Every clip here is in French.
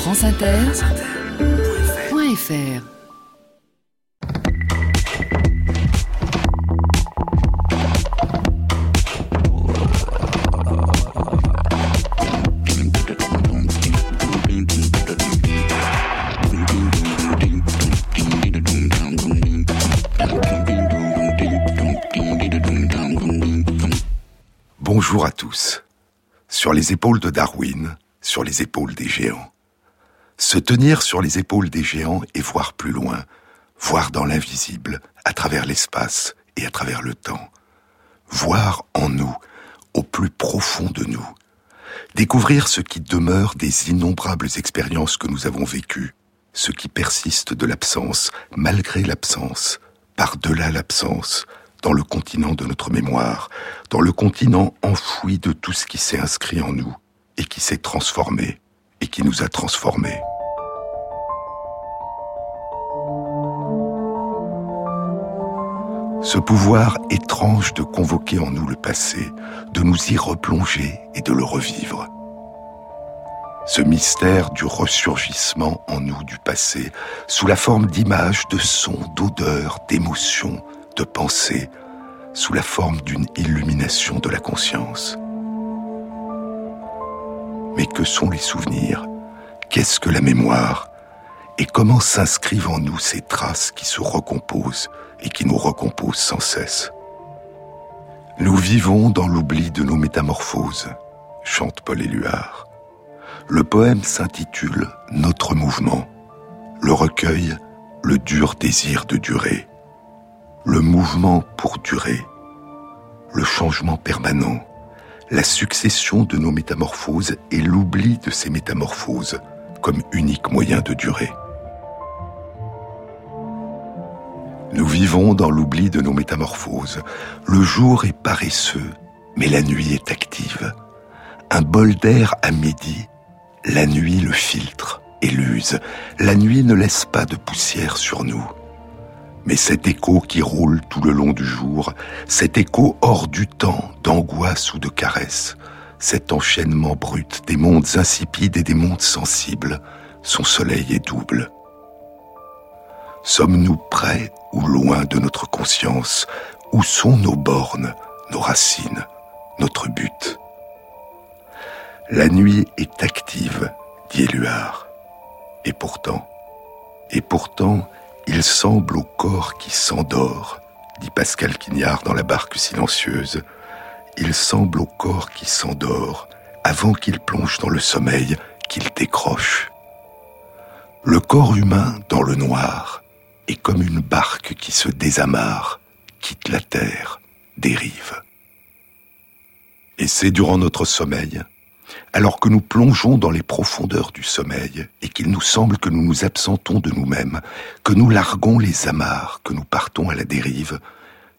franceinter.fr Bonjour à tous. Sur les épaules de Darwin, sur les épaules des géants. Se tenir sur les épaules des géants et voir plus loin, voir dans l'invisible, à travers l'espace et à travers le temps. Voir en nous, au plus profond de nous. Découvrir ce qui demeure des innombrables expériences que nous avons vécues, ce qui persiste de l'absence, malgré l'absence, par-delà l'absence, dans le continent de notre mémoire, dans le continent enfoui de tout ce qui s'est inscrit en nous et qui s'est transformé et qui nous a transformés. Ce pouvoir étrange de convoquer en nous le passé, de nous y replonger et de le revivre. Ce mystère du ressurgissement en nous du passé, sous la forme d'images, de sons, d'odeurs, d'émotions, de pensée, sous la forme d'une illumination de la conscience. Mais que sont les souvenirs? Qu'est-ce que la mémoire? Et comment s'inscrivent en nous ces traces qui se recomposent et qui nous recomposent sans cesse? Nous vivons dans l'oubli de nos métamorphoses, chante Paul Éluard. Le poème s'intitule Notre mouvement. Le recueil, le dur désir de durer. Le mouvement pour durer. Le changement permanent. La succession de nos métamorphoses et l'oubli de ces métamorphoses comme unique moyen de durer. Nous vivons dans l'oubli de nos métamorphoses. Le jour est paresseux, mais la nuit est active. Un bol d'air à midi, la nuit le filtre et l'use. La nuit ne laisse pas de poussière sur nous. Mais cet écho qui roule tout le long du jour, cet écho hors du temps, d'angoisse ou de caresse, cet enchaînement brut des mondes insipides et des mondes sensibles, son soleil est double. Sommes-nous près ou loin de notre conscience? Où sont nos bornes, nos racines, notre but? La nuit est active, dit Éluard. Et pourtant, et pourtant, il semble au corps qui s'endort, dit Pascal Quignard dans la barque silencieuse, il semble au corps qui s'endort avant qu'il plonge dans le sommeil, qu'il décroche. Le corps humain dans le noir est comme une barque qui se désamarre, quitte la terre, dérive. Et c'est durant notre sommeil, alors que nous plongeons dans les profondeurs du sommeil et qu'il nous semble que nous nous absentons de nous-mêmes, que nous larguons les amarres, que nous partons à la dérive,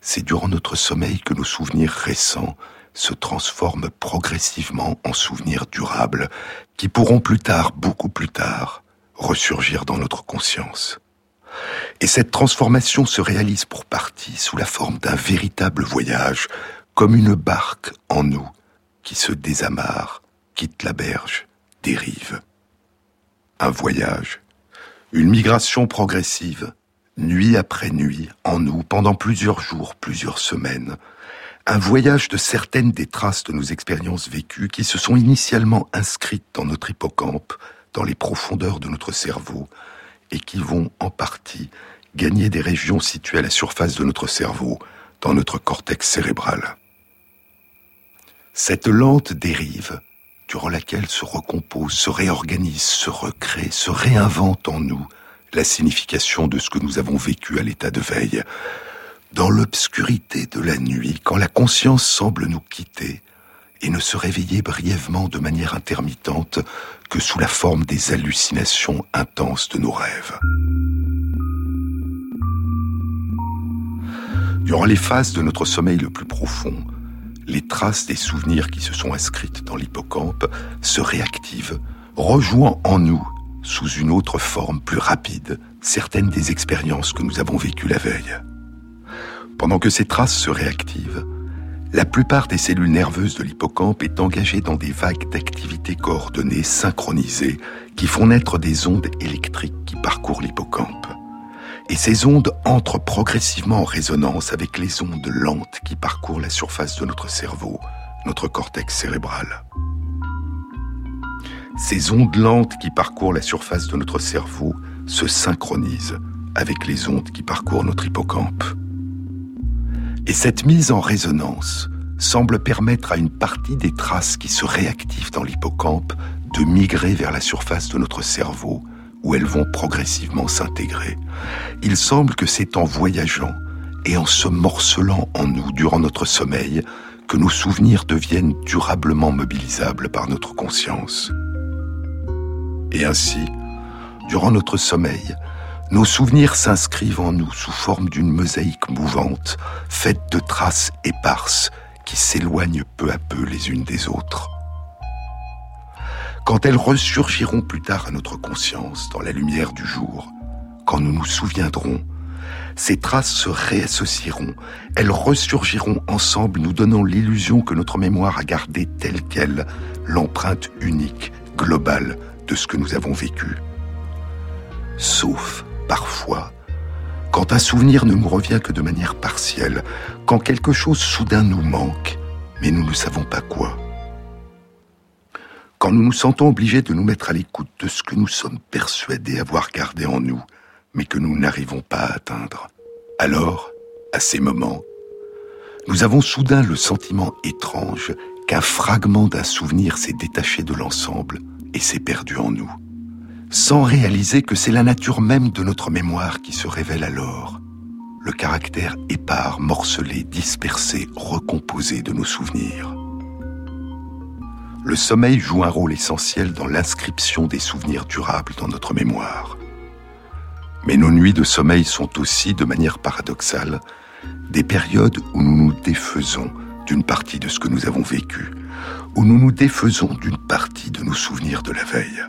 c'est durant notre sommeil que nos souvenirs récents se transforment progressivement en souvenirs durables qui pourront plus tard, beaucoup plus tard, ressurgir dans notre conscience. Et cette transformation se réalise pour partie sous la forme d'un véritable voyage, comme une barque en nous qui se désamarre, quitte la berge, dérive. Un voyage, une migration progressive, nuit après nuit, en nous, pendant plusieurs jours, plusieurs semaines, un voyage de certaines des traces de nos expériences vécues qui se sont initialement inscrites dans notre hippocampe, dans les profondeurs de notre cerveau, et qui vont en partie gagner des régions situées à la surface de notre cerveau, dans notre cortex cérébral. Cette lente dérive, durant laquelle se recompose, se réorganise, se recrée, se réinvente en nous la signification de ce que nous avons vécu à l'état de veille, dans l'obscurité de la nuit, quand la conscience semble nous quitter, et ne se réveiller brièvement de manière intermittente que sous la forme des hallucinations intenses de nos rêves. Durant les phases de notre sommeil le plus profond, les traces des souvenirs qui se sont inscrites dans l'hippocampe se réactivent, rejouant en nous, sous une autre forme plus rapide, certaines des expériences que nous avons vécues la veille. Pendant que ces traces se réactivent, La plupart des cellules nerveuses de l'hippocampe est engagée dans des vagues d'activité coordonnées, synchronisées, qui font naître des ondes électriques qui parcourent l'hippocampe. Et ces ondes entrent progressivement en résonance avec les ondes lentes qui parcourent la surface de notre cerveau, notre cortex cérébral. Ces ondes lentes qui parcourent la surface de notre cerveau se synchronisent avec les ondes qui parcourent notre hippocampe. Et cette mise en résonance semble permettre à une partie des traces qui se réactivent dans l'hippocampe de migrer vers la surface de notre cerveau où elles vont progressivement s'intégrer. Il semble que c'est en voyageant et en se morcelant en nous durant notre sommeil que nos souvenirs deviennent durablement mobilisables par notre conscience. Et ainsi, durant notre sommeil, nos souvenirs s'inscrivent en nous sous forme d'une mosaïque mouvante, faite de traces éparses qui s'éloignent peu à peu les unes des autres. Quand elles ressurgiront plus tard à notre conscience, dans la lumière du jour, quand nous nous souviendrons, ces traces se réassocieront, elles ressurgiront ensemble, nous donnant l'illusion que notre mémoire a gardé telle qu'elle l'empreinte unique, globale de ce que nous avons vécu. Sauf parfois, quand un souvenir ne nous revient que de manière partielle, quand quelque chose soudain nous manque, mais nous ne savons pas quoi. Quand nous nous sentons obligés de nous mettre à l'écoute de ce que nous sommes persuadés avoir gardé en nous, mais que nous n'arrivons pas à atteindre. Alors, à ces moments, nous avons soudain le sentiment étrange qu'un fragment d'un souvenir s'est détaché de l'ensemble et s'est perdu en nous sans réaliser que c'est la nature même de notre mémoire qui se révèle alors, le caractère épars, morcelé, dispersé, recomposé de nos souvenirs. Le sommeil joue un rôle essentiel dans l'inscription des souvenirs durables dans notre mémoire. Mais nos nuits de sommeil sont aussi, de manière paradoxale, des périodes où nous nous défaisons d'une partie de ce que nous avons vécu, où nous nous défaisons d'une partie de nos souvenirs de la veille.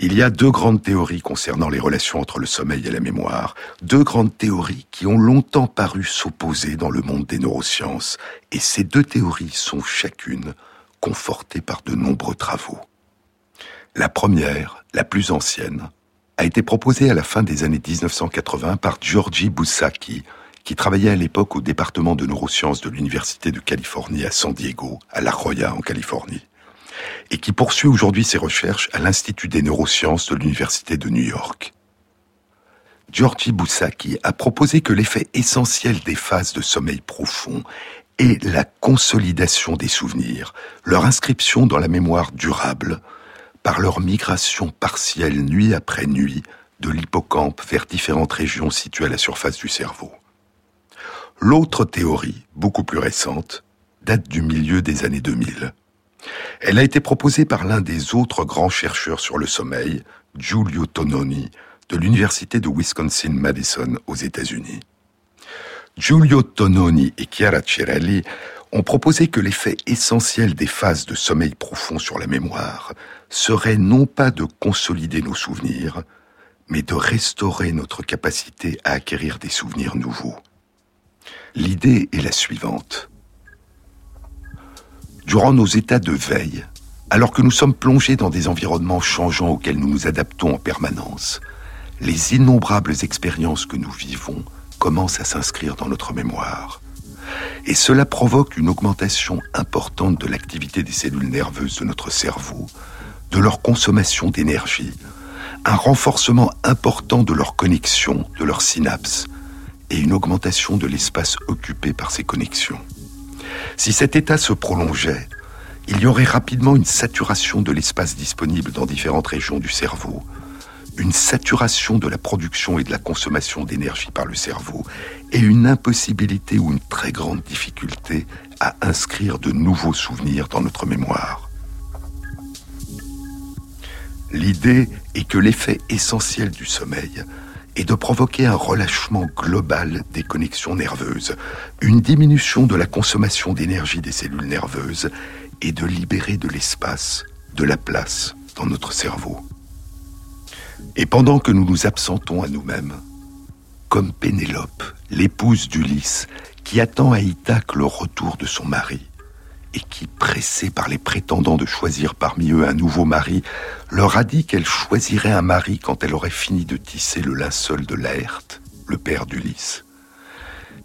Il y a deux grandes théories concernant les relations entre le sommeil et la mémoire, deux grandes théories qui ont longtemps paru s'opposer dans le monde des neurosciences, et ces deux théories sont chacune confortées par de nombreux travaux. La première, la plus ancienne, a été proposée à la fin des années 1980 par Giorgi Boussaki, qui travaillait à l'époque au département de neurosciences de l'Université de Californie à San Diego, à La Jolla en Californie et qui poursuit aujourd'hui ses recherches à l'Institut des neurosciences de l'Université de New York. Giorgi Boussaki a proposé que l'effet essentiel des phases de sommeil profond est la consolidation des souvenirs, leur inscription dans la mémoire durable, par leur migration partielle nuit après nuit de l'hippocampe vers différentes régions situées à la surface du cerveau. L'autre théorie, beaucoup plus récente, date du milieu des années 2000. Elle a été proposée par l'un des autres grands chercheurs sur le sommeil, Giulio Tononi, de l'Université de Wisconsin-Madison aux États-Unis. Giulio Tononi et Chiara Cirelli ont proposé que l'effet essentiel des phases de sommeil profond sur la mémoire serait non pas de consolider nos souvenirs, mais de restaurer notre capacité à acquérir des souvenirs nouveaux. L'idée est la suivante. Durant nos états de veille, alors que nous sommes plongés dans des environnements changeants auxquels nous nous adaptons en permanence, les innombrables expériences que nous vivons commencent à s'inscrire dans notre mémoire. Et cela provoque une augmentation importante de l'activité des cellules nerveuses de notre cerveau, de leur consommation d'énergie, un renforcement important de leur connexion, de leurs synapses, et une augmentation de l'espace occupé par ces connexions. Si cet état se prolongeait, il y aurait rapidement une saturation de l'espace disponible dans différentes régions du cerveau, une saturation de la production et de la consommation d'énergie par le cerveau, et une impossibilité ou une très grande difficulté à inscrire de nouveaux souvenirs dans notre mémoire. L'idée est que l'effet essentiel du sommeil et de provoquer un relâchement global des connexions nerveuses, une diminution de la consommation d'énergie des cellules nerveuses et de libérer de l'espace, de la place dans notre cerveau. Et pendant que nous nous absentons à nous-mêmes, comme Pénélope, l'épouse d'Ulysse, qui attend à Ithaque le retour de son mari, et qui, pressée par les prétendants de choisir parmi eux un nouveau mari, leur a dit qu'elle choisirait un mari quand elle aurait fini de tisser le linceul de Laerte, le père d'Ulysse.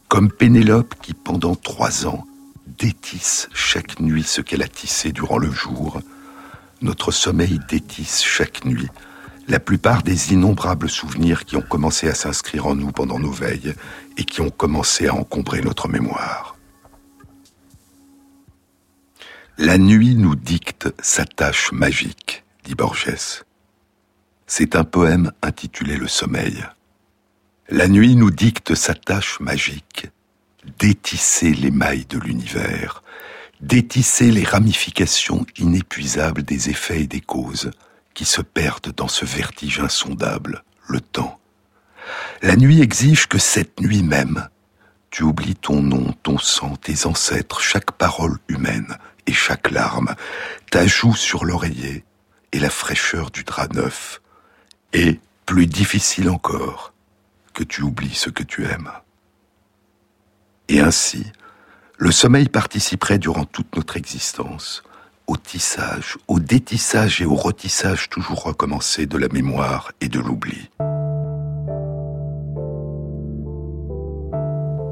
Comme Pénélope qui, pendant trois ans, détisse chaque nuit ce qu'elle a tissé durant le jour, notre sommeil détisse chaque nuit la plupart des innombrables souvenirs qui ont commencé à s'inscrire en nous pendant nos veilles et qui ont commencé à encombrer notre mémoire. La nuit nous dicte sa tâche magique, dit Borges. C'est un poème intitulé Le sommeil. La nuit nous dicte sa tâche magique, détisser les mailles de l'univers, détisser les ramifications inépuisables des effets et des causes qui se perdent dans ce vertige insondable, le temps. La nuit exige que cette nuit même, tu oublies ton nom, ton sang, tes ancêtres, chaque parole humaine et chaque larme, ta joue sur l'oreiller et la fraîcheur du drap neuf, et, plus difficile encore, que tu oublies ce que tu aimes. Et ainsi, le sommeil participerait durant toute notre existence au tissage, au détissage et au retissage toujours recommencé de la mémoire et de l'oubli.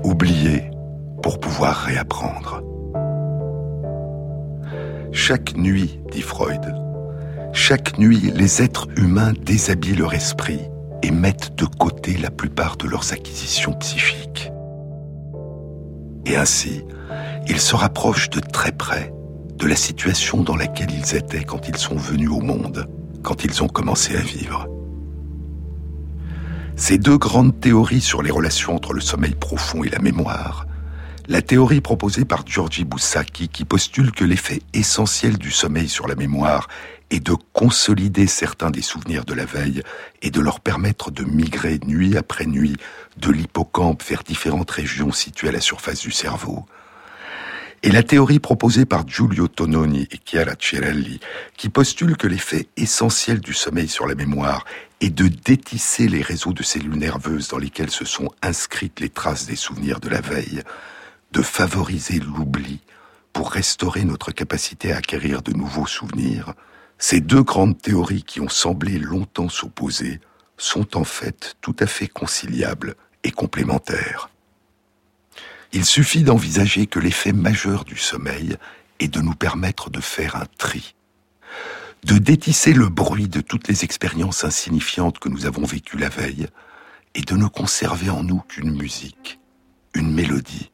Oublier pour pouvoir réapprendre. Chaque nuit, dit Freud, chaque nuit, les êtres humains déshabillent leur esprit et mettent de côté la plupart de leurs acquisitions psychiques. Et ainsi, ils se rapprochent de très près de la situation dans laquelle ils étaient quand ils sont venus au monde, quand ils ont commencé à vivre. Ces deux grandes théories sur les relations entre le sommeil profond et la mémoire, la théorie proposée par Giorgi Boussaki qui postule que l'effet essentiel du sommeil sur la mémoire est de consolider certains des souvenirs de la veille et de leur permettre de migrer nuit après nuit de l'hippocampe vers différentes régions situées à la surface du cerveau, et la théorie proposée par Giulio Tononi et Chiara Cirelli, qui postule que l'effet essentiel du sommeil sur la mémoire est de détisser les réseaux de cellules nerveuses dans lesquels se sont inscrites les traces des souvenirs de la veille, de favoriser l'oubli pour restaurer notre capacité à acquérir de nouveaux souvenirs, ces deux grandes théories qui ont semblé longtemps s'opposer sont en fait tout à fait conciliables et complémentaires. Il suffit d'envisager que l'effet majeur du sommeil est de nous permettre de faire un tri, de détisser le bruit de toutes les expériences insignifiantes que nous avons vécues la veille, et de ne conserver en nous qu'une musique, une mélodie,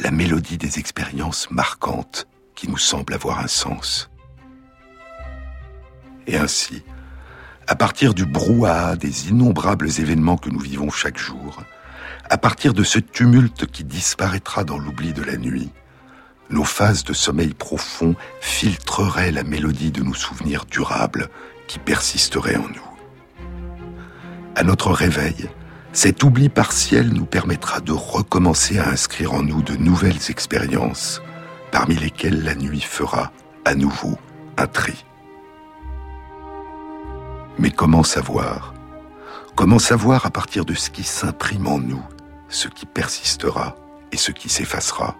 la mélodie des expériences marquantes qui nous semblent avoir un sens. Et ainsi, à partir du brouhaha des innombrables événements que nous vivons chaque jour, à partir de ce tumulte qui disparaîtra dans l'oubli de la nuit, nos phases de sommeil profond filtreraient la mélodie de nos souvenirs durables qui persisteraient en nous. À notre réveil, cet oubli partiel nous permettra de recommencer à inscrire en nous de nouvelles expériences, parmi lesquelles la nuit fera à nouveau un tri. Mais comment savoir? Comment savoir à partir de ce qui s'imprime en nous ce qui persistera et ce qui s'effacera?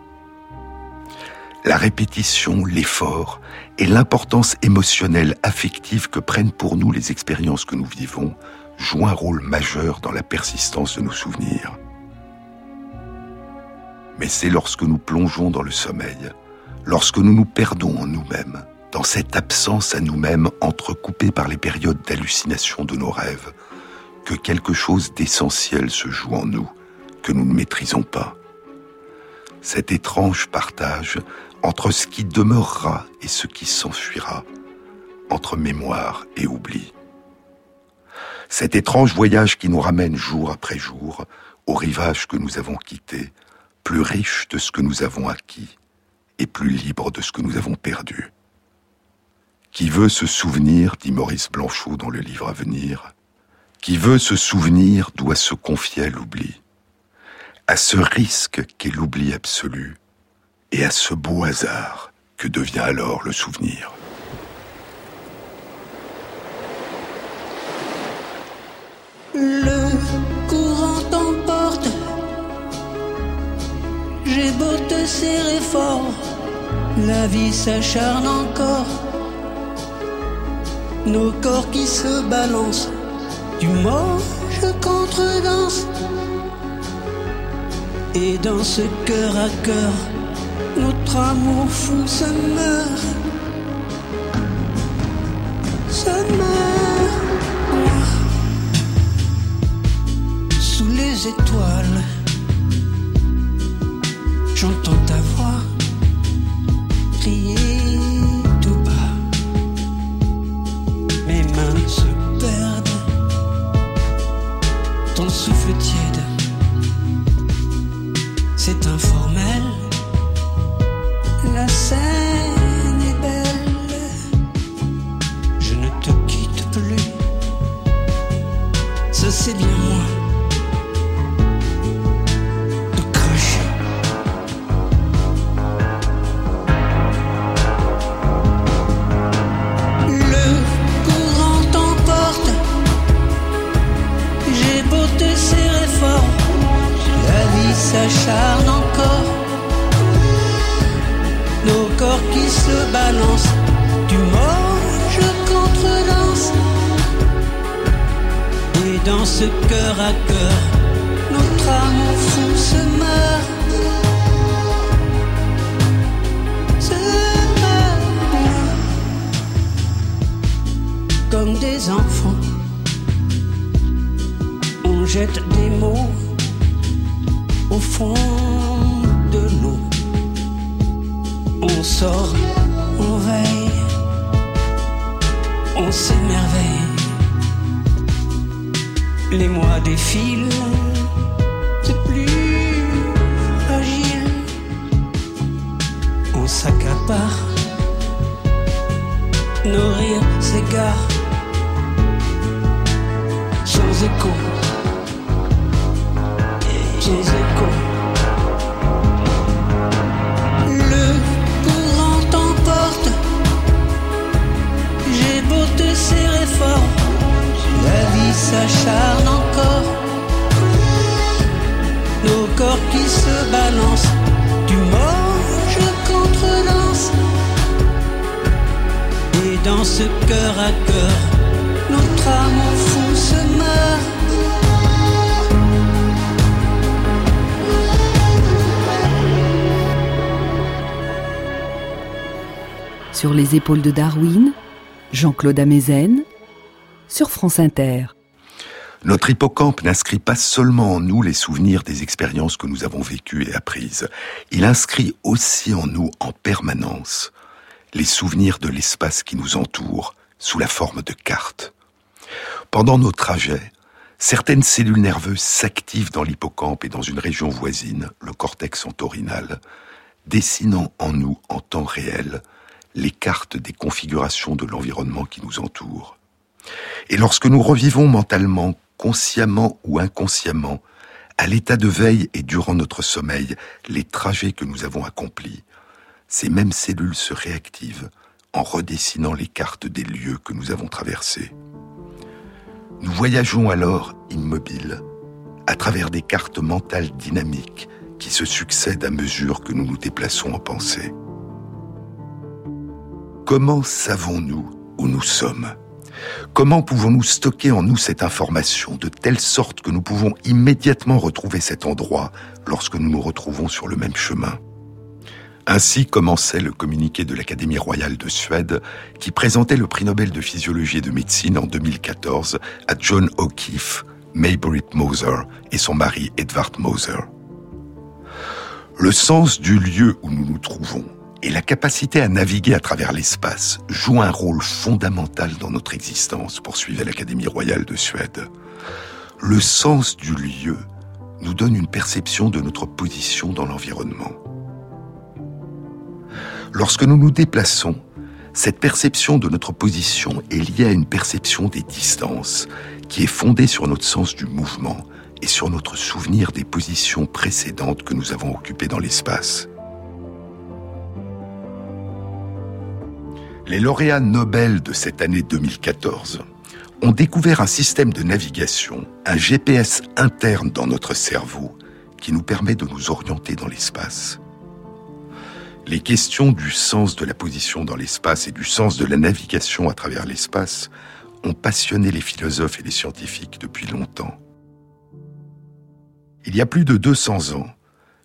La répétition, l'effort et l'importance émotionnelle, affective que prennent pour nous les expériences que nous vivons jouent un rôle majeur dans la persistance de nos souvenirs. Mais c'est lorsque nous plongeons dans le sommeil, lorsque nous nous perdons en nous-mêmes, dans cette absence à nous-mêmes entrecoupée par les périodes d'hallucination de nos rêves, que quelque chose d'essentiel se joue en nous que nous ne maîtrisons pas. Cet étrange partage entre ce qui demeurera et ce qui s'enfuira, entre mémoire et oubli. Cet étrange voyage qui nous ramène jour après jour au rivage que nous avons quitté, plus riche de ce que nous avons acquis et plus libre de ce que nous avons perdu. Qui veut se souvenir, dit Maurice Blanchot dans le livre à venir, qui veut se souvenir doit se confier à l'oubli à ce risque qu'est l'oubli absolu et à ce beau hasard que devient alors le souvenir. Le courant t'emporte. J'ai beau te serrer fort, la vie s'acharne encore. Nos corps qui se balancent, du mort je contredanse. Et dans ce cœur à cœur, notre amour fou se meurt. Les étoiles, j'entends ta voix crier. s'émerveille. Les mois défilent, c'est plus fragile. On s'accapare, nos rires s'égarent, sans écho. S'acharne encore. Nos corps qui se balancent, du je contre-lance. Et dans ce cœur à cœur, notre amour fou se meurt. Sur les épaules de Darwin, Jean-Claude Amezen, sur France Inter. Notre hippocampe n'inscrit pas seulement en nous les souvenirs des expériences que nous avons vécues et apprises, il inscrit aussi en nous en permanence les souvenirs de l'espace qui nous entoure sous la forme de cartes. Pendant nos trajets, certaines cellules nerveuses s'activent dans l'hippocampe et dans une région voisine, le cortex entorhinal, dessinant en nous en temps réel les cartes des configurations de l'environnement qui nous entoure. Et lorsque nous revivons mentalement consciemment ou inconsciemment, à l'état de veille et durant notre sommeil, les trajets que nous avons accomplis, ces mêmes cellules se réactivent en redessinant les cartes des lieux que nous avons traversés. Nous voyageons alors immobiles, à travers des cartes mentales dynamiques qui se succèdent à mesure que nous nous déplaçons en pensée. Comment savons-nous où nous sommes? Comment pouvons-nous stocker en nous cette information de telle sorte que nous pouvons immédiatement retrouver cet endroit lorsque nous nous retrouvons sur le même chemin? Ainsi commençait le communiqué de l'Académie royale de Suède qui présentait le prix Nobel de physiologie et de médecine en 2014 à John O'Keefe, Maybritt Moser et son mari Edvard Moser. Le sens du lieu où nous nous trouvons et la capacité à naviguer à travers l'espace joue un rôle fondamental dans notre existence, poursuivait l'Académie royale de Suède. Le sens du lieu nous donne une perception de notre position dans l'environnement. Lorsque nous nous déplaçons, cette perception de notre position est liée à une perception des distances, qui est fondée sur notre sens du mouvement et sur notre souvenir des positions précédentes que nous avons occupées dans l'espace. Les lauréats Nobel de cette année 2014 ont découvert un système de navigation, un GPS interne dans notre cerveau qui nous permet de nous orienter dans l'espace. Les questions du sens de la position dans l'espace et du sens de la navigation à travers l'espace ont passionné les philosophes et les scientifiques depuis longtemps. Il y a plus de 200 ans,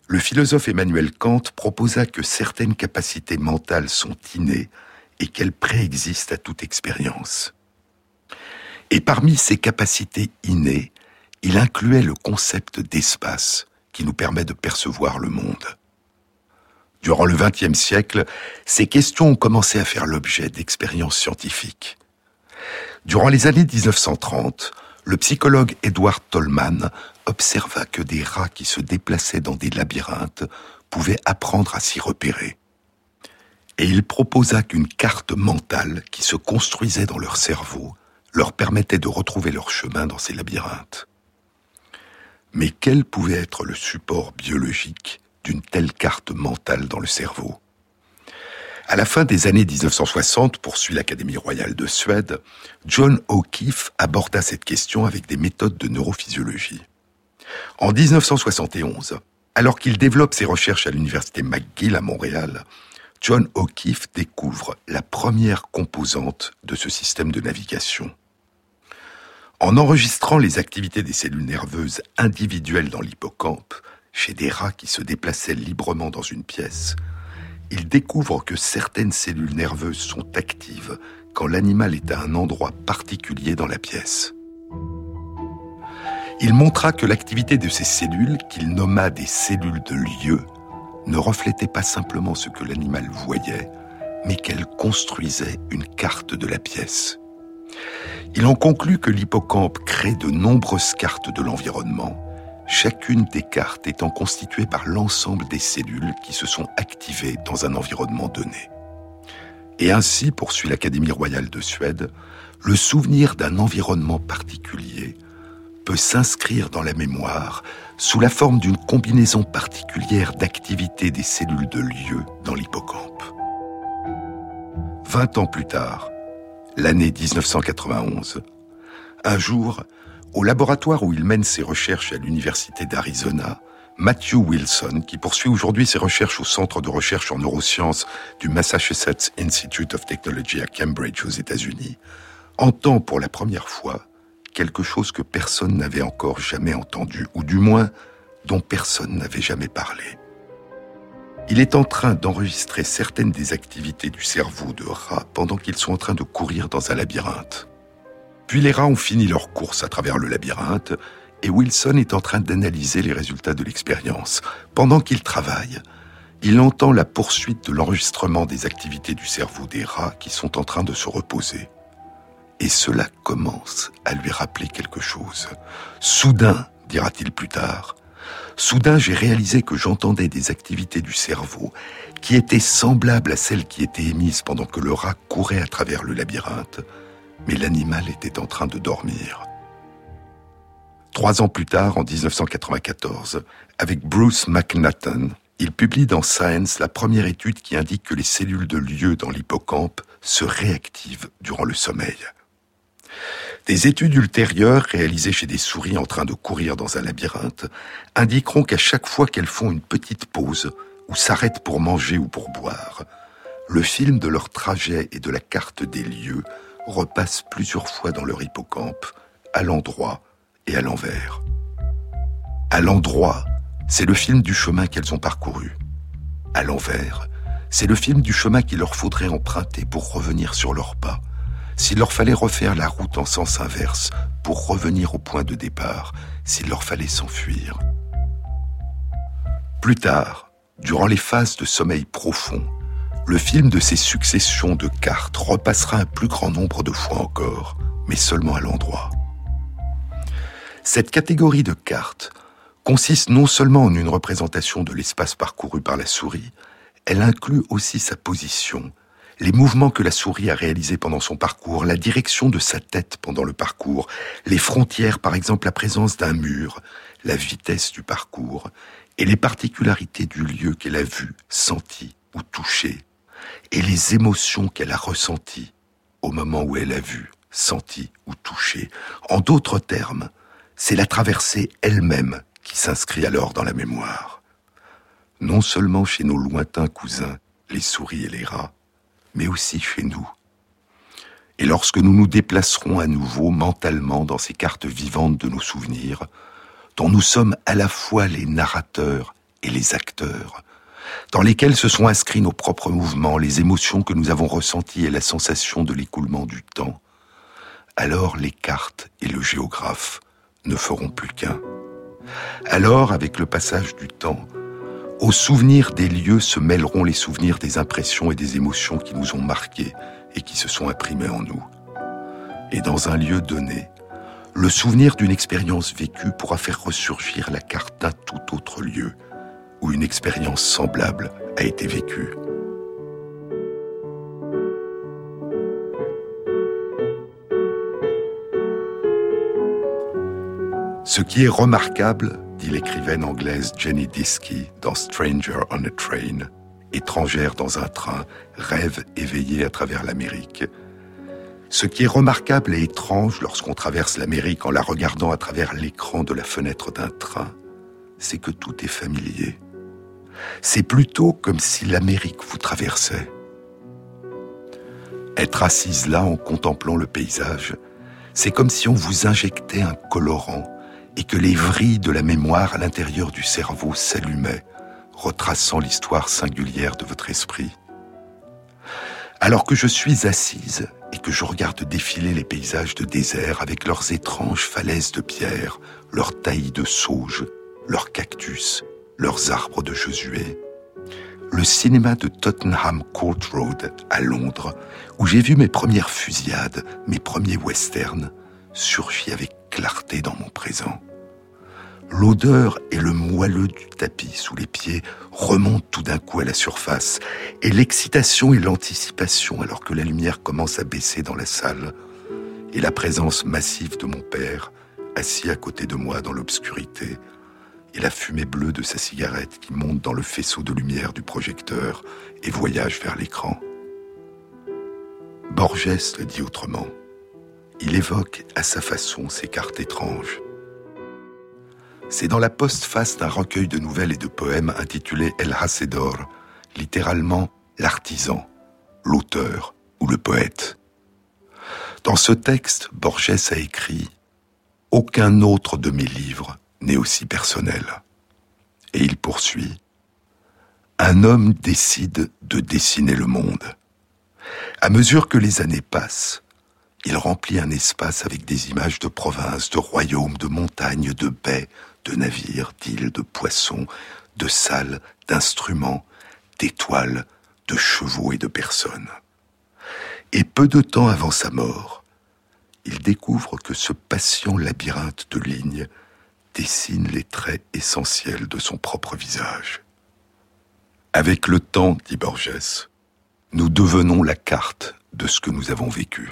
le philosophe Emmanuel Kant proposa que certaines capacités mentales sont innées et qu'elles préexistent à toute expérience. Et parmi ces capacités innées, il incluait le concept d'espace qui nous permet de percevoir le monde. Durant le XXe siècle, ces questions ont commencé à faire l'objet d'expériences scientifiques. Durant les années 1930, le psychologue Edward Tolman observa que des rats qui se déplaçaient dans des labyrinthes pouvaient apprendre à s'y repérer. Et il proposa qu'une carte mentale qui se construisait dans leur cerveau leur permettait de retrouver leur chemin dans ces labyrinthes. Mais quel pouvait être le support biologique d'une telle carte mentale dans le cerveau? À la fin des années 1960, poursuit l'Académie royale de Suède, John O'Keefe aborda cette question avec des méthodes de neurophysiologie. En 1971, alors qu'il développe ses recherches à l'université McGill à Montréal, John O'Keefe découvre la première composante de ce système de navigation. En enregistrant les activités des cellules nerveuses individuelles dans l'hippocampe, chez des rats qui se déplaçaient librement dans une pièce, il découvre que certaines cellules nerveuses sont actives quand l'animal est à un endroit particulier dans la pièce. Il montra que l'activité de ces cellules, qu'il nomma des cellules de lieu, ne reflétait pas simplement ce que l'animal voyait, mais qu'elle construisait une carte de la pièce. Il en conclut que l'hippocampe crée de nombreuses cartes de l'environnement, chacune des cartes étant constituée par l'ensemble des cellules qui se sont activées dans un environnement donné. Et ainsi, poursuit l'Académie royale de Suède, le souvenir d'un environnement particulier peut s'inscrire dans la mémoire sous la forme d'une combinaison particulière d'activités des cellules de lieu dans l'hippocampe. Vingt ans plus tard, l'année 1991, un jour, au laboratoire où il mène ses recherches à l'Université d'Arizona, Matthew Wilson, qui poursuit aujourd'hui ses recherches au Centre de recherche en neurosciences du Massachusetts Institute of Technology à Cambridge aux États-Unis, entend pour la première fois quelque chose que personne n'avait encore jamais entendu, ou du moins dont personne n'avait jamais parlé. Il est en train d'enregistrer certaines des activités du cerveau de rat pendant qu'ils sont en train de courir dans un labyrinthe. Puis les rats ont fini leur course à travers le labyrinthe et Wilson est en train d'analyser les résultats de l'expérience. Pendant qu'il travaille, il entend la poursuite de l'enregistrement des activités du cerveau des rats qui sont en train de se reposer. Et cela commence à lui rappeler quelque chose. Soudain, dira-t-il plus tard, soudain j'ai réalisé que j'entendais des activités du cerveau qui étaient semblables à celles qui étaient émises pendant que le rat courait à travers le labyrinthe, mais l'animal était en train de dormir. Trois ans plus tard, en 1994, avec Bruce McNaughton, il publie dans Science la première étude qui indique que les cellules de lieu dans l'hippocampe se réactivent durant le sommeil. Des études ultérieures réalisées chez des souris en train de courir dans un labyrinthe indiqueront qu'à chaque fois qu'elles font une petite pause ou s'arrêtent pour manger ou pour boire, le film de leur trajet et de la carte des lieux repassent plusieurs fois dans leur hippocampe, à l'endroit et à l'envers. À l'endroit, c'est le film du chemin qu'elles ont parcouru. À l'envers, c'est le film du chemin qu'il leur faudrait emprunter pour revenir sur leurs pas. S'il leur fallait refaire la route en sens inverse pour revenir au point de départ, s'il leur fallait s'enfuir. Plus tard, durant les phases de sommeil profond, le film de ces successions de cartes repassera un plus grand nombre de fois encore, mais seulement à l'endroit. Cette catégorie de cartes consiste non seulement en une représentation de l'espace parcouru par la souris, elle inclut aussi sa position, les mouvements que la souris a réalisés pendant son parcours, la direction de sa tête pendant le parcours, les frontières, par exemple la présence d'un mur, la vitesse du parcours, et les particularités du lieu qu'elle a vu, senti ou touché et les émotions qu'elle a ressenties au moment où elle a vu, senti ou touché. En d'autres termes, c'est la traversée elle-même qui s'inscrit alors dans la mémoire. Non seulement chez nos lointains cousins, les souris et les rats, mais aussi chez nous. Et lorsque nous nous déplacerons à nouveau mentalement dans ces cartes vivantes de nos souvenirs, dont nous sommes à la fois les narrateurs et les acteurs, dans lesquels se sont inscrits nos propres mouvements, les émotions que nous avons ressenties et la sensation de l'écoulement du temps, alors les cartes et le géographe ne feront plus qu'un. Alors, avec le passage du temps, aux souvenirs des lieux se mêleront les souvenirs des impressions et des émotions qui nous ont marqués et qui se sont imprimés en nous. Et dans un lieu donné, le souvenir d'une expérience vécue pourra faire ressurgir la carte d'un tout autre lieu où une expérience semblable a été vécue. Ce qui est remarquable, dit l'écrivaine anglaise Jenny Diskey dans Stranger on a Train, étrangère dans un train, rêve éveillé à travers l'Amérique. Ce qui est remarquable et étrange lorsqu'on traverse l'Amérique en la regardant à travers l'écran de la fenêtre d'un train, c'est que tout est familier. C'est plutôt comme si l'Amérique vous traversait. Être assise là en contemplant le paysage, c'est comme si on vous injectait un colorant et que les vrilles de la mémoire à l'intérieur du cerveau s'allumaient retraçant l'histoire singulière de votre esprit. Alors que je suis assise et que je regarde défiler les paysages de désert avec leurs étranges falaises de pierre, leurs taillis de sauge, leurs cactus, leurs arbres de Josué, le cinéma de Tottenham Court Road à Londres, où j'ai vu mes premières fusillades, mes premiers westerns, surgit avec clarté dans mon présent. L'odeur et le moelleux du tapis sous les pieds remontent tout d'un coup à la surface, et l'excitation et l'anticipation alors que la lumière commence à baisser dans la salle, et la présence massive de mon père, assis à côté de moi dans l'obscurité, et la fumée bleue de sa cigarette qui monte dans le faisceau de lumière du projecteur et voyage vers l'écran. Borges le dit autrement. Il évoque à sa façon ces cartes étranges c'est dans la postface d'un recueil de nouvelles et de poèmes intitulé El Hacedor, littéralement l'artisan, l'auteur ou le poète. Dans ce texte, Borges a écrit Aucun autre de mes livres n'est aussi personnel. Et il poursuit Un homme décide de dessiner le monde. À mesure que les années passent, il remplit un espace avec des images de provinces, de royaumes, de montagnes, de baies, de navires, d'îles, de poissons, de salles, d'instruments, d'étoiles, de chevaux et de personnes. Et peu de temps avant sa mort, il découvre que ce patient labyrinthe de lignes dessine les traits essentiels de son propre visage. Avec le temps, dit Borges, nous devenons la carte de ce que nous avons vécu.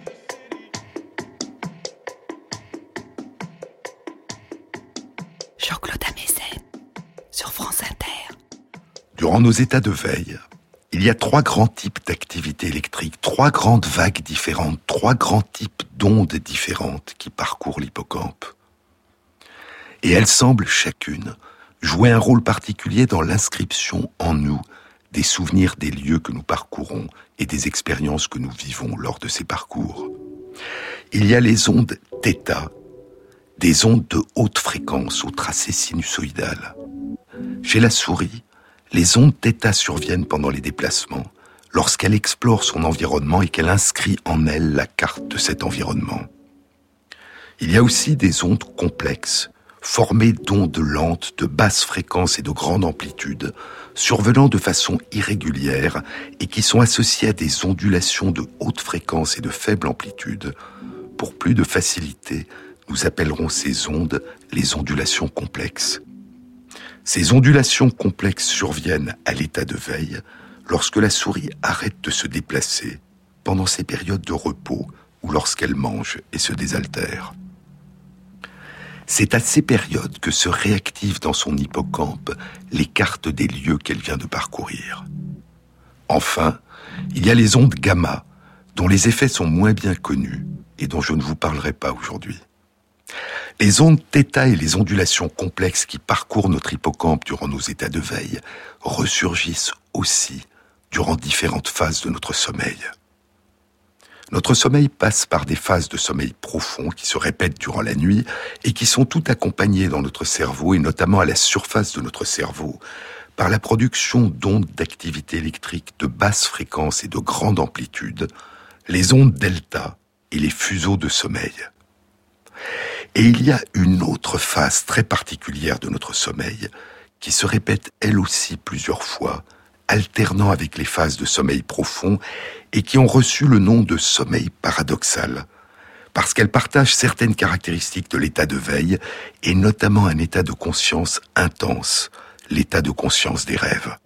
Durant nos états de veille, il y a trois grands types d'activités électriques, trois grandes vagues différentes, trois grands types d'ondes différentes qui parcourent l'hippocampe. Et elles semblent chacune jouer un rôle particulier dans l'inscription en nous des souvenirs des lieux que nous parcourons et des expériences que nous vivons lors de ces parcours. Il y a les ondes θ, des ondes de haute fréquence au tracé sinusoïdal. Chez la souris, les ondes θ surviennent pendant les déplacements, lorsqu'elle explore son environnement et qu'elle inscrit en elle la carte de cet environnement. Il y a aussi des ondes complexes, formées d'ondes lentes, de basse fréquence et de grande amplitude, survenant de façon irrégulière et qui sont associées à des ondulations de haute fréquence et de faible amplitude. Pour plus de facilité, nous appellerons ces ondes les ondulations complexes. Ces ondulations complexes surviennent à l'état de veille lorsque la souris arrête de se déplacer pendant ces périodes de repos ou lorsqu'elle mange et se désaltère. C'est à ces périodes que se réactivent dans son hippocampe les cartes des lieux qu'elle vient de parcourir. Enfin, il y a les ondes gamma, dont les effets sont moins bien connus et dont je ne vous parlerai pas aujourd'hui. Les ondes θ et les ondulations complexes qui parcourent notre hippocampe durant nos états de veille ressurgissent aussi durant différentes phases de notre sommeil. Notre sommeil passe par des phases de sommeil profond qui se répètent durant la nuit et qui sont toutes accompagnées dans notre cerveau et notamment à la surface de notre cerveau par la production d'ondes d'activité électrique de basse fréquence et de grande amplitude, les ondes delta et les fuseaux de sommeil. Et il y a une autre phase très particulière de notre sommeil qui se répète elle aussi plusieurs fois, alternant avec les phases de sommeil profond et qui ont reçu le nom de sommeil paradoxal, parce qu'elles partagent certaines caractéristiques de l'état de veille et notamment un état de conscience intense, l'état de conscience des rêves.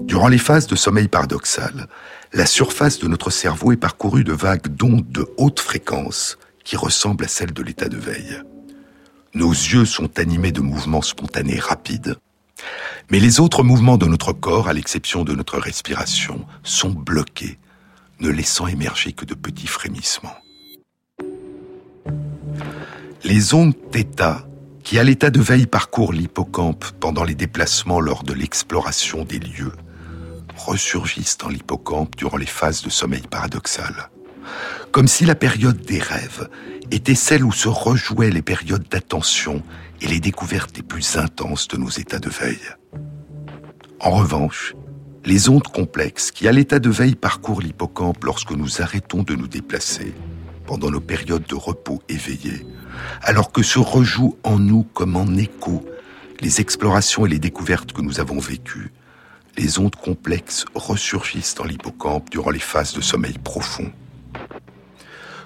Durant les phases de sommeil paradoxal, la surface de notre cerveau est parcourue de vagues d'ondes de haute fréquence qui ressemble à celle de l'état de veille. Nos yeux sont animés de mouvements spontanés rapides, mais les autres mouvements de notre corps, à l'exception de notre respiration, sont bloqués, ne laissant émerger que de petits frémissements. Les ondes θ, qui à l'état de veille parcourent l'hippocampe pendant les déplacements lors de l'exploration des lieux, ressurgissent dans l'hippocampe durant les phases de sommeil paradoxal comme si la période des rêves était celle où se rejouaient les périodes d'attention et les découvertes les plus intenses de nos états de veille. En revanche, les ondes complexes qui, à l'état de veille, parcourent l'hippocampe lorsque nous arrêtons de nous déplacer, pendant nos périodes de repos éveillés, alors que se rejouent en nous comme en écho les explorations et les découvertes que nous avons vécues, les ondes complexes ressurgissent dans l'hippocampe durant les phases de sommeil profond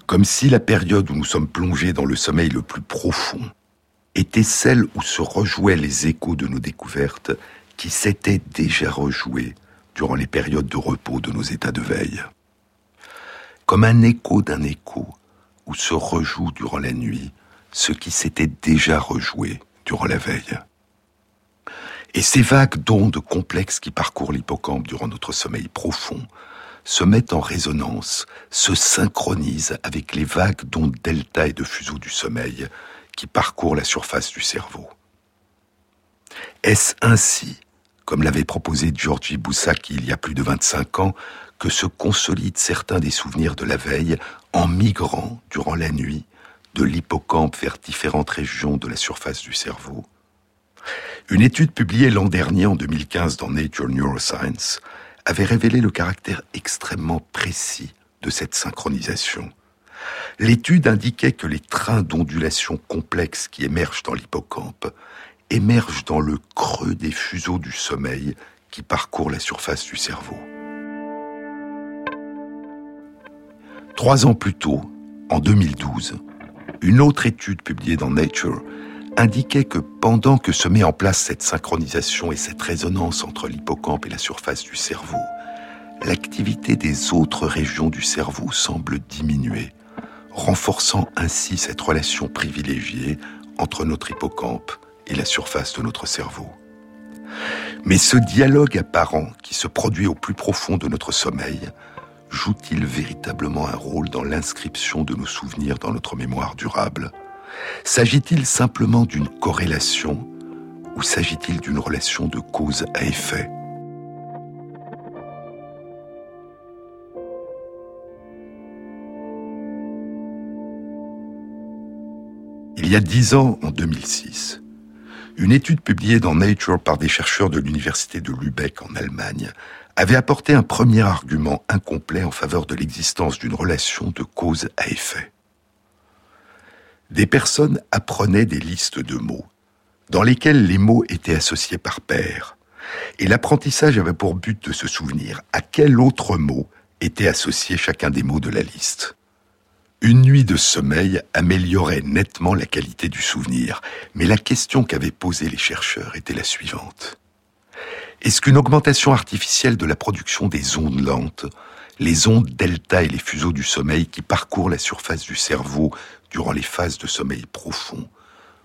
comme si la période où nous sommes plongés dans le sommeil le plus profond était celle où se rejouaient les échos de nos découvertes qui s'étaient déjà rejoués durant les périodes de repos de nos états de veille. Comme un écho d'un écho où se rejoue durant la nuit ce qui s'était déjà rejoué durant la veille. Et ces vagues d'ondes complexes qui parcourent l'hippocampe durant notre sommeil profond se mettent en résonance, se synchronisent avec les vagues d'ondes delta et de fuseaux du sommeil qui parcourent la surface du cerveau. Est-ce ainsi, comme l'avait proposé Georgi Boussaki il y a plus de 25 ans, que se consolident certains des souvenirs de la veille en migrant durant la nuit de l'hippocampe vers différentes régions de la surface du cerveau? Une étude publiée l'an dernier en 2015 dans Nature Neuroscience avait révélé le caractère extrêmement précis de cette synchronisation. L'étude indiquait que les trains d'ondulation complexes qui émergent dans l'hippocampe émergent dans le creux des fuseaux du sommeil qui parcourent la surface du cerveau. Trois ans plus tôt, en 2012, une autre étude publiée dans Nature indiquait que pendant que se met en place cette synchronisation et cette résonance entre l'hippocampe et la surface du cerveau, l'activité des autres régions du cerveau semble diminuer, renforçant ainsi cette relation privilégiée entre notre hippocampe et la surface de notre cerveau. Mais ce dialogue apparent qui se produit au plus profond de notre sommeil joue-t-il véritablement un rôle dans l'inscription de nos souvenirs dans notre mémoire durable? S'agit-il simplement d'une corrélation ou s'agit-il d'une relation de cause à effet? Il y a dix ans, en 2006, une étude publiée dans Nature par des chercheurs de l'université de Lübeck en Allemagne avait apporté un premier argument incomplet en faveur de l'existence d'une relation de cause à effet. Des personnes apprenaient des listes de mots, dans lesquels les mots étaient associés par paire, et l'apprentissage avait pour but de se souvenir à quel autre mot était associé chacun des mots de la liste. Une nuit de sommeil améliorait nettement la qualité du souvenir, mais la question qu'avaient posée les chercheurs était la suivante. Est-ce qu'une augmentation artificielle de la production des ondes lentes, les ondes delta et les fuseaux du sommeil qui parcourent la surface du cerveau durant les phases de sommeil profond,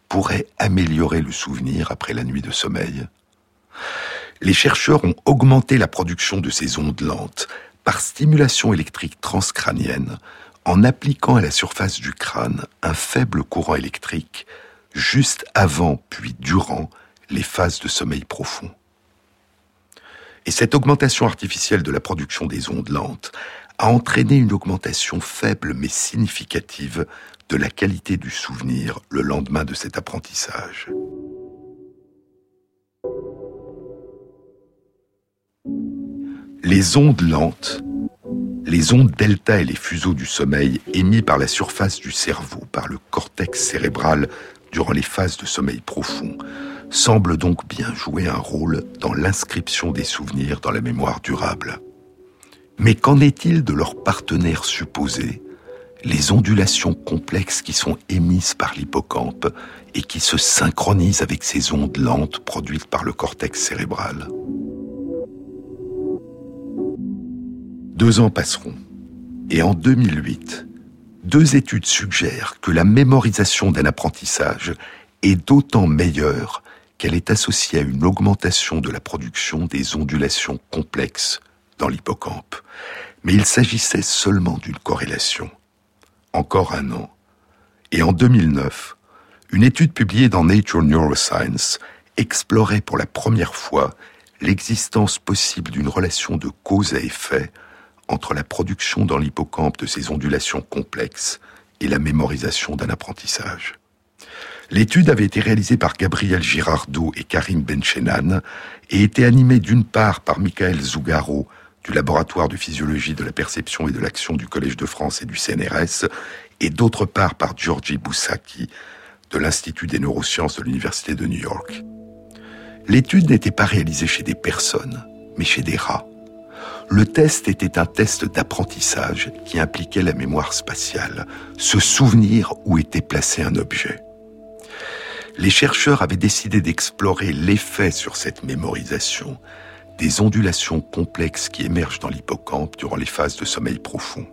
pourrait améliorer le souvenir après la nuit de sommeil Les chercheurs ont augmenté la production de ces ondes lentes par stimulation électrique transcrânienne en appliquant à la surface du crâne un faible courant électrique juste avant puis durant les phases de sommeil profond. Et cette augmentation artificielle de la production des ondes lentes a entraîné une augmentation faible mais significative de la qualité du souvenir le lendemain de cet apprentissage. Les ondes lentes, les ondes delta et les fuseaux du sommeil émis par la surface du cerveau, par le cortex cérébral durant les phases de sommeil profond, semble donc bien jouer un rôle dans l'inscription des souvenirs dans la mémoire durable. Mais qu'en est-il de leurs partenaires supposés, les ondulations complexes qui sont émises par l'hippocampe et qui se synchronisent avec ces ondes lentes produites par le cortex cérébral Deux ans passeront, et en 2008, deux études suggèrent que la mémorisation d'un apprentissage est d'autant meilleure qu'elle est associée à une augmentation de la production des ondulations complexes dans l'hippocampe. Mais il s'agissait seulement d'une corrélation. Encore un an. Et en 2009, une étude publiée dans Nature Neuroscience explorait pour la première fois l'existence possible d'une relation de cause à effet entre la production dans l'hippocampe de ces ondulations complexes et la mémorisation d'un apprentissage. L'étude avait été réalisée par Gabriel Girardot et Karim Benchenan et était animée d'une part par Michael Zougaro du laboratoire de physiologie de la perception et de l'action du Collège de France et du CNRS et d'autre part par Giorgi Boussaki de l'Institut des neurosciences de l'Université de New York. L'étude n'était pas réalisée chez des personnes, mais chez des rats. Le test était un test d'apprentissage qui impliquait la mémoire spatiale, se souvenir où était placé un objet les chercheurs avaient décidé d'explorer l'effet sur cette mémorisation des ondulations complexes qui émergent dans l'hippocampe durant les phases de sommeil profond.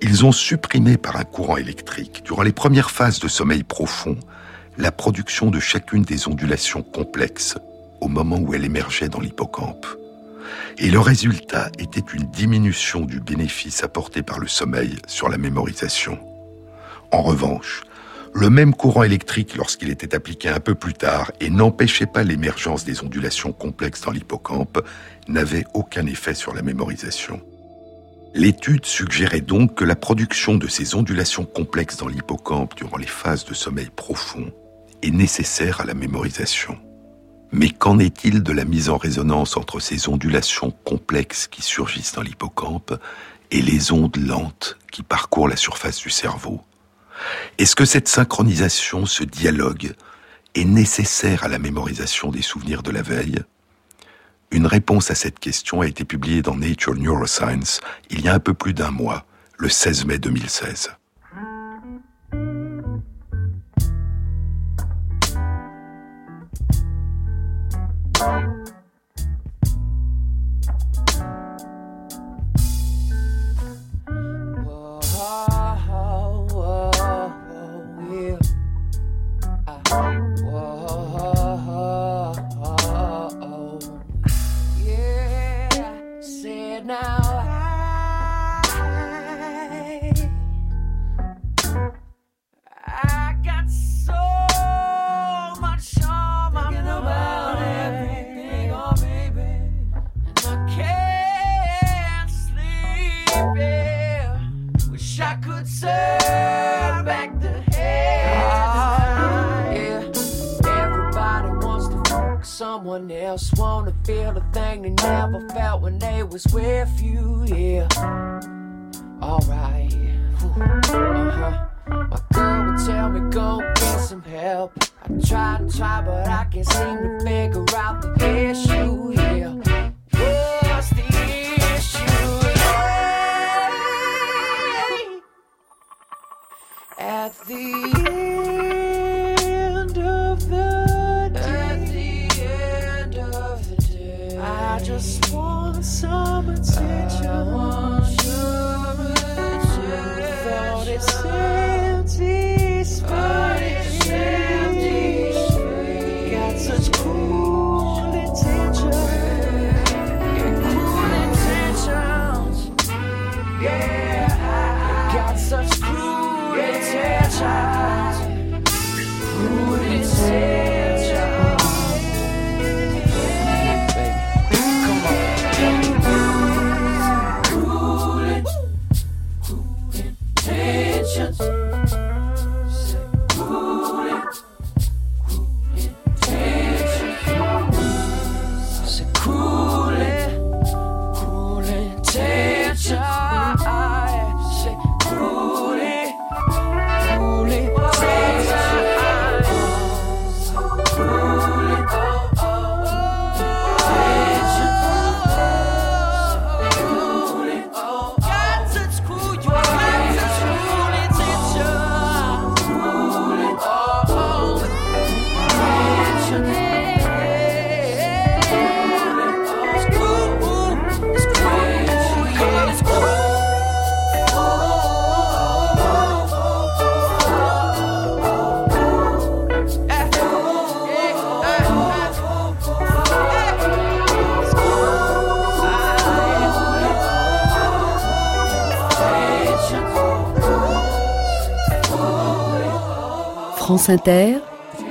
Ils ont supprimé par un courant électrique, durant les premières phases de sommeil profond, la production de chacune des ondulations complexes au moment où elle émergeait dans l'hippocampe. Et le résultat était une diminution du bénéfice apporté par le sommeil sur la mémorisation. En revanche, Le même courant électrique, lorsqu'il était appliqué un peu plus tard et n'empêchait pas l'émergence des ondulations complexes dans l'hippocampe, n'avait aucun effet sur la mémorisation. L'étude suggérait donc que la production de ces ondulations complexes dans l'hippocampe durant les phases de sommeil profond est nécessaire à la mémorisation. Mais qu'en est-il de la mise en résonance entre ces ondulations complexes qui surgissent dans l'hippocampe et les ondes lentes qui parcourent la surface du cerveau? Est-ce que cette synchronisation, ce dialogue, est nécessaire à la mémorisation des souvenirs de la veille? Une réponse à cette question a été publiée dans Nature Neuroscience il y a un peu plus d'un mois, le 16 mai 2016.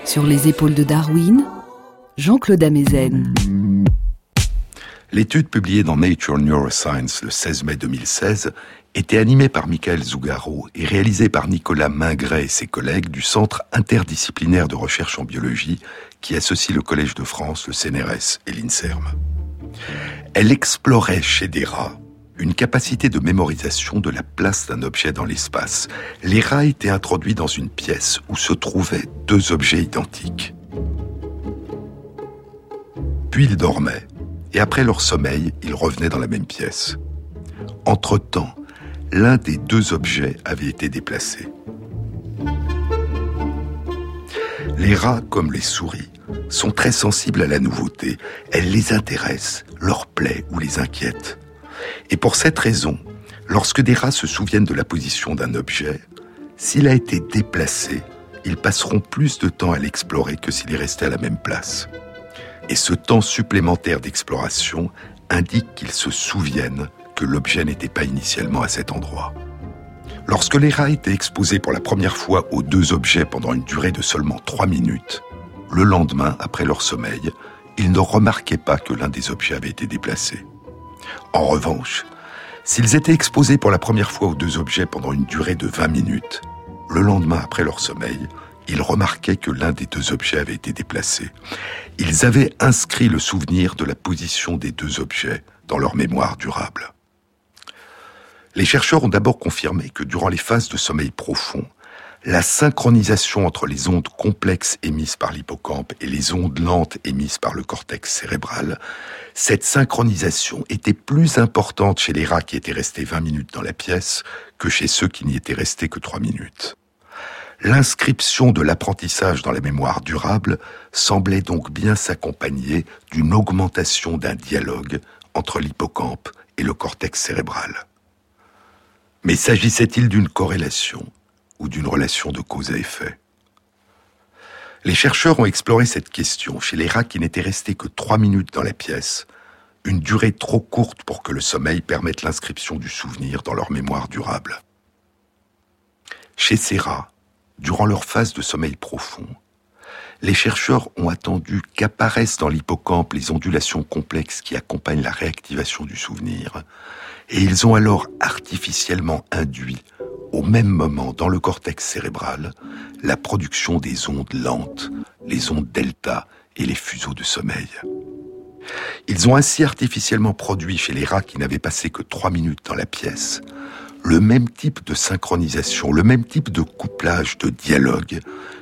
Sur les épaules de Darwin, Jean-Claude Amezen. L'étude publiée dans Nature Neuroscience le 16 mai 2016 était animée par Michael Zougaro et réalisée par Nicolas Mingret et ses collègues du Centre interdisciplinaire de recherche en biologie qui associe le Collège de France, le CNRS et l'INSERM. Elle explorait chez des rats une capacité de mémorisation de la place d'un objet dans l'espace. Les rats étaient introduits dans une pièce où se trouvaient deux objets identiques. Puis ils dormaient, et après leur sommeil, ils revenaient dans la même pièce. Entre-temps, l'un des deux objets avait été déplacé. Les rats, comme les souris, sont très sensibles à la nouveauté. Elle les intéresse, leur plaît ou les inquiète. Et pour cette raison, lorsque des rats se souviennent de la position d'un objet, s'il a été déplacé, ils passeront plus de temps à l'explorer que s'il est resté à la même place. Et ce temps supplémentaire d'exploration indique qu'ils se souviennent que l'objet n'était pas initialement à cet endroit. Lorsque les rats étaient exposés pour la première fois aux deux objets pendant une durée de seulement trois minutes, le lendemain, après leur sommeil, ils ne remarquaient pas que l'un des objets avait été déplacé. En revanche, s'ils étaient exposés pour la première fois aux deux objets pendant une durée de 20 minutes, le lendemain après leur sommeil, ils remarquaient que l'un des deux objets avait été déplacé. Ils avaient inscrit le souvenir de la position des deux objets dans leur mémoire durable. Les chercheurs ont d'abord confirmé que durant les phases de sommeil profond, la synchronisation entre les ondes complexes émises par l'hippocampe et les ondes lentes émises par le cortex cérébral, cette synchronisation était plus importante chez les rats qui étaient restés 20 minutes dans la pièce que chez ceux qui n'y étaient restés que 3 minutes. L'inscription de l'apprentissage dans la mémoire durable semblait donc bien s'accompagner d'une augmentation d'un dialogue entre l'hippocampe et le cortex cérébral. Mais s'agissait-il d'une corrélation? Ou d'une relation de cause à effet Les chercheurs ont exploré cette question chez les rats qui n'étaient restés que trois minutes dans la pièce, une durée trop courte pour que le sommeil permette l'inscription du souvenir dans leur mémoire durable. Chez ces rats, durant leur phase de sommeil profond, les chercheurs ont attendu qu'apparaissent dans l'hippocampe les ondulations complexes qui accompagnent la réactivation du souvenir, et ils ont alors artificiellement induit, au même moment dans le cortex cérébral, la production des ondes lentes, les ondes delta et les fuseaux de sommeil. Ils ont ainsi artificiellement produit chez les rats qui n'avaient passé que trois minutes dans la pièce le même type de synchronisation, le même type de couplage, de dialogue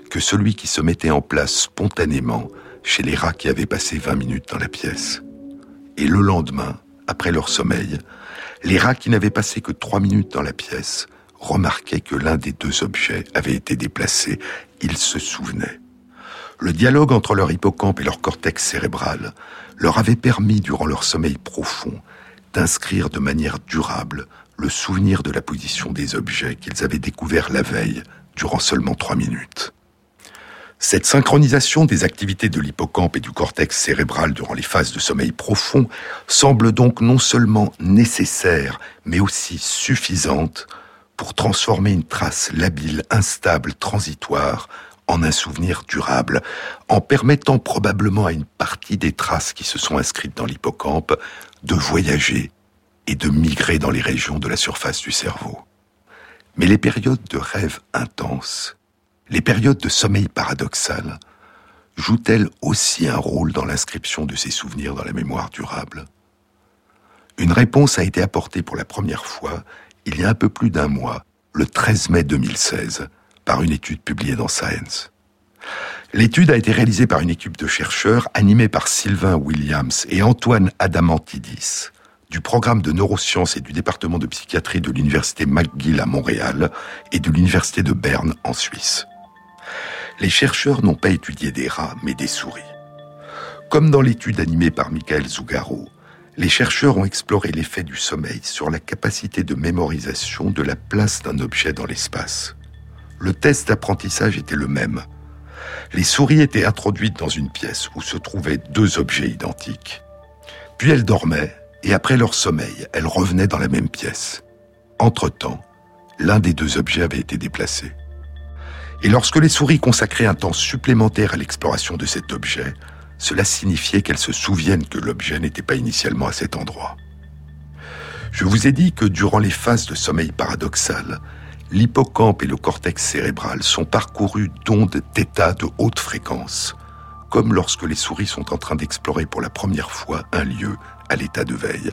que celui qui se mettait en place spontanément chez les rats qui avaient passé 20 minutes dans la pièce. Et le lendemain, après leur sommeil, les rats qui n'avaient passé que trois minutes dans la pièce remarquaient que l'un des deux objets avait été déplacé. Ils se souvenaient. Le dialogue entre leur hippocampe et leur cortex cérébral leur avait permis, durant leur sommeil profond, d'inscrire de manière durable le souvenir de la position des objets qu'ils avaient découverts la veille durant seulement trois minutes. Cette synchronisation des activités de l'hippocampe et du cortex cérébral durant les phases de sommeil profond semble donc non seulement nécessaire, mais aussi suffisante pour transformer une trace labile, instable, transitoire en un souvenir durable, en permettant probablement à une partie des traces qui se sont inscrites dans l'hippocampe de voyager et de migrer dans les régions de la surface du cerveau. Mais les périodes de rêve intense les périodes de sommeil paradoxal jouent-elles aussi un rôle dans l'inscription de ces souvenirs dans la mémoire durable? Une réponse a été apportée pour la première fois il y a un peu plus d'un mois, le 13 mai 2016, par une étude publiée dans Science. L'étude a été réalisée par une équipe de chercheurs animée par Sylvain Williams et Antoine Adamantidis du programme de neurosciences et du département de psychiatrie de l'université McGill à Montréal et de l'université de Berne en Suisse les chercheurs n'ont pas étudié des rats, mais des souris. Comme dans l'étude animée par Michael Zougaro, les chercheurs ont exploré l'effet du sommeil sur la capacité de mémorisation de la place d'un objet dans l'espace. Le test d'apprentissage était le même. Les souris étaient introduites dans une pièce où se trouvaient deux objets identiques. Puis elles dormaient, et après leur sommeil, elles revenaient dans la même pièce. Entre-temps, l'un des deux objets avait été déplacé. Et lorsque les souris consacraient un temps supplémentaire à l'exploration de cet objet, cela signifiait qu'elles se souviennent que l'objet n'était pas initialement à cet endroit. Je vous ai dit que durant les phases de sommeil paradoxal, l'hippocampe et le cortex cérébral sont parcourus d'ondes θ de haute fréquence, comme lorsque les souris sont en train d'explorer pour la première fois un lieu à l'état de veille,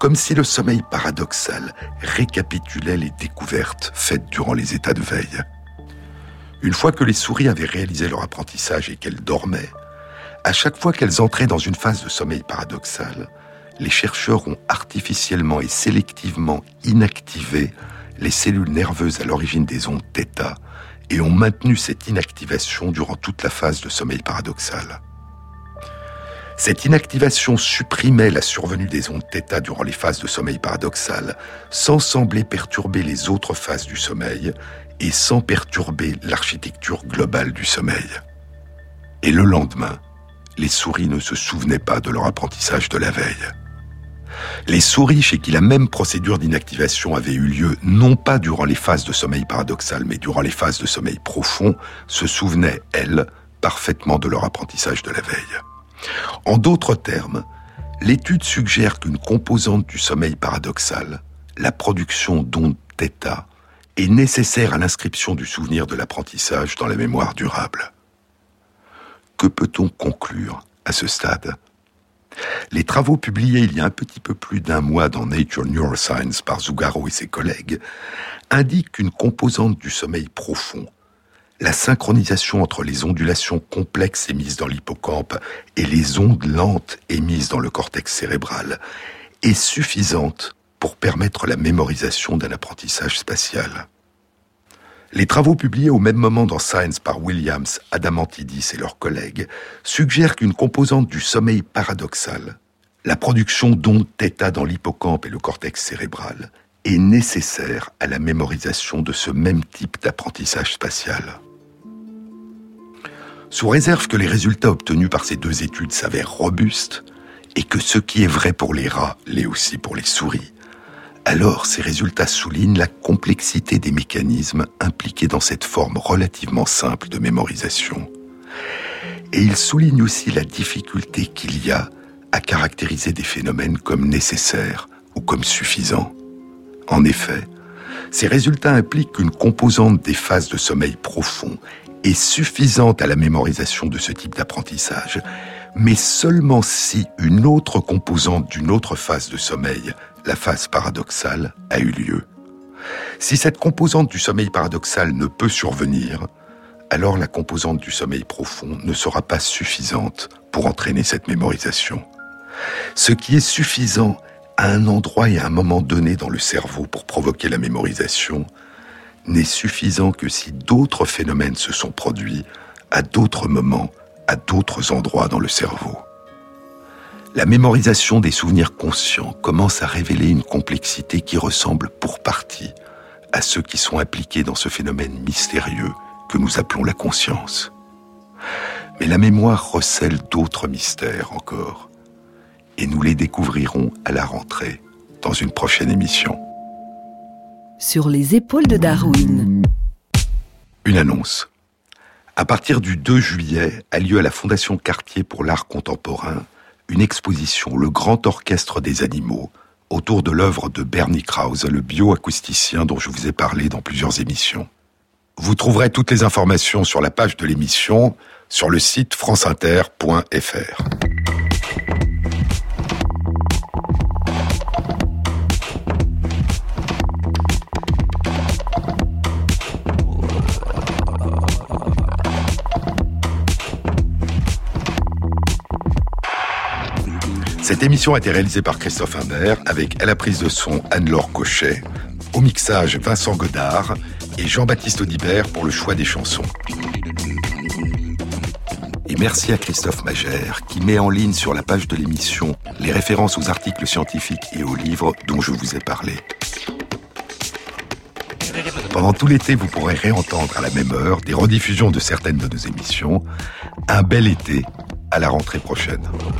comme si le sommeil paradoxal récapitulait les découvertes faites durant les états de veille. Une fois que les souris avaient réalisé leur apprentissage et qu'elles dormaient, à chaque fois qu'elles entraient dans une phase de sommeil paradoxal, les chercheurs ont artificiellement et sélectivement inactivé les cellules nerveuses à l'origine des ondes θ et ont maintenu cette inactivation durant toute la phase de sommeil paradoxal. Cette inactivation supprimait la survenue des ondes θ durant les phases de sommeil paradoxal sans sembler perturber les autres phases du sommeil et sans perturber l'architecture globale du sommeil. Et le lendemain, les souris ne se souvenaient pas de leur apprentissage de la veille. Les souris chez qui la même procédure d'inactivation avait eu lieu non pas durant les phases de sommeil paradoxal, mais durant les phases de sommeil profond, se souvenaient, elles, parfaitement de leur apprentissage de la veille. En d'autres termes, l'étude suggère qu'une composante du sommeil paradoxal, la production d'ondes θ, est nécessaire à l'inscription du souvenir de l'apprentissage dans la mémoire durable. Que peut-on conclure à ce stade? Les travaux publiés il y a un petit peu plus d'un mois dans Nature Neuroscience par Zugaro et ses collègues indiquent qu'une composante du sommeil profond, la synchronisation entre les ondulations complexes émises dans l'hippocampe et les ondes lentes émises dans le cortex cérébral, est suffisante pour permettre la mémorisation d'un apprentissage spatial. Les travaux publiés au même moment dans Science par Williams, Adamantidis et leurs collègues suggèrent qu'une composante du sommeil paradoxal, la production d'ondes θ dans l'hippocampe et le cortex cérébral, est nécessaire à la mémorisation de ce même type d'apprentissage spatial. Sous réserve que les résultats obtenus par ces deux études s'avèrent robustes et que ce qui est vrai pour les rats l'est aussi pour les souris, alors ces résultats soulignent la complexité des mécanismes impliqués dans cette forme relativement simple de mémorisation. Et ils soulignent aussi la difficulté qu'il y a à caractériser des phénomènes comme nécessaires ou comme suffisants. En effet, ces résultats impliquent qu'une composante des phases de sommeil profond est suffisante à la mémorisation de ce type d'apprentissage, mais seulement si une autre composante d'une autre phase de sommeil la phase paradoxale a eu lieu. Si cette composante du sommeil paradoxal ne peut survenir, alors la composante du sommeil profond ne sera pas suffisante pour entraîner cette mémorisation. Ce qui est suffisant à un endroit et à un moment donné dans le cerveau pour provoquer la mémorisation n'est suffisant que si d'autres phénomènes se sont produits à d'autres moments, à d'autres endroits dans le cerveau la mémorisation des souvenirs conscients commence à révéler une complexité qui ressemble pour partie à ceux qui sont impliqués dans ce phénomène mystérieux que nous appelons la conscience. Mais la mémoire recèle d'autres mystères encore, et nous les découvrirons à la rentrée dans une prochaine émission. Sur les épaules de Darwin. Une annonce. À partir du 2 juillet a lieu à la Fondation Cartier pour l'art contemporain une exposition Le Grand Orchestre des Animaux autour de l'œuvre de Bernie Krause, le bioacousticien dont je vous ai parlé dans plusieurs émissions. Vous trouverez toutes les informations sur la page de l'émission sur le site franceinter.fr. Cette émission a été réalisée par Christophe Imbert avec à la prise de son Anne-Laure Cochet, au mixage Vincent Godard et Jean-Baptiste Audibert pour le choix des chansons. Et merci à Christophe Magère qui met en ligne sur la page de l'émission les références aux articles scientifiques et aux livres dont je vous ai parlé. Pendant tout l'été, vous pourrez réentendre à la même heure des rediffusions de certaines de nos émissions. Un bel été à la rentrée prochaine.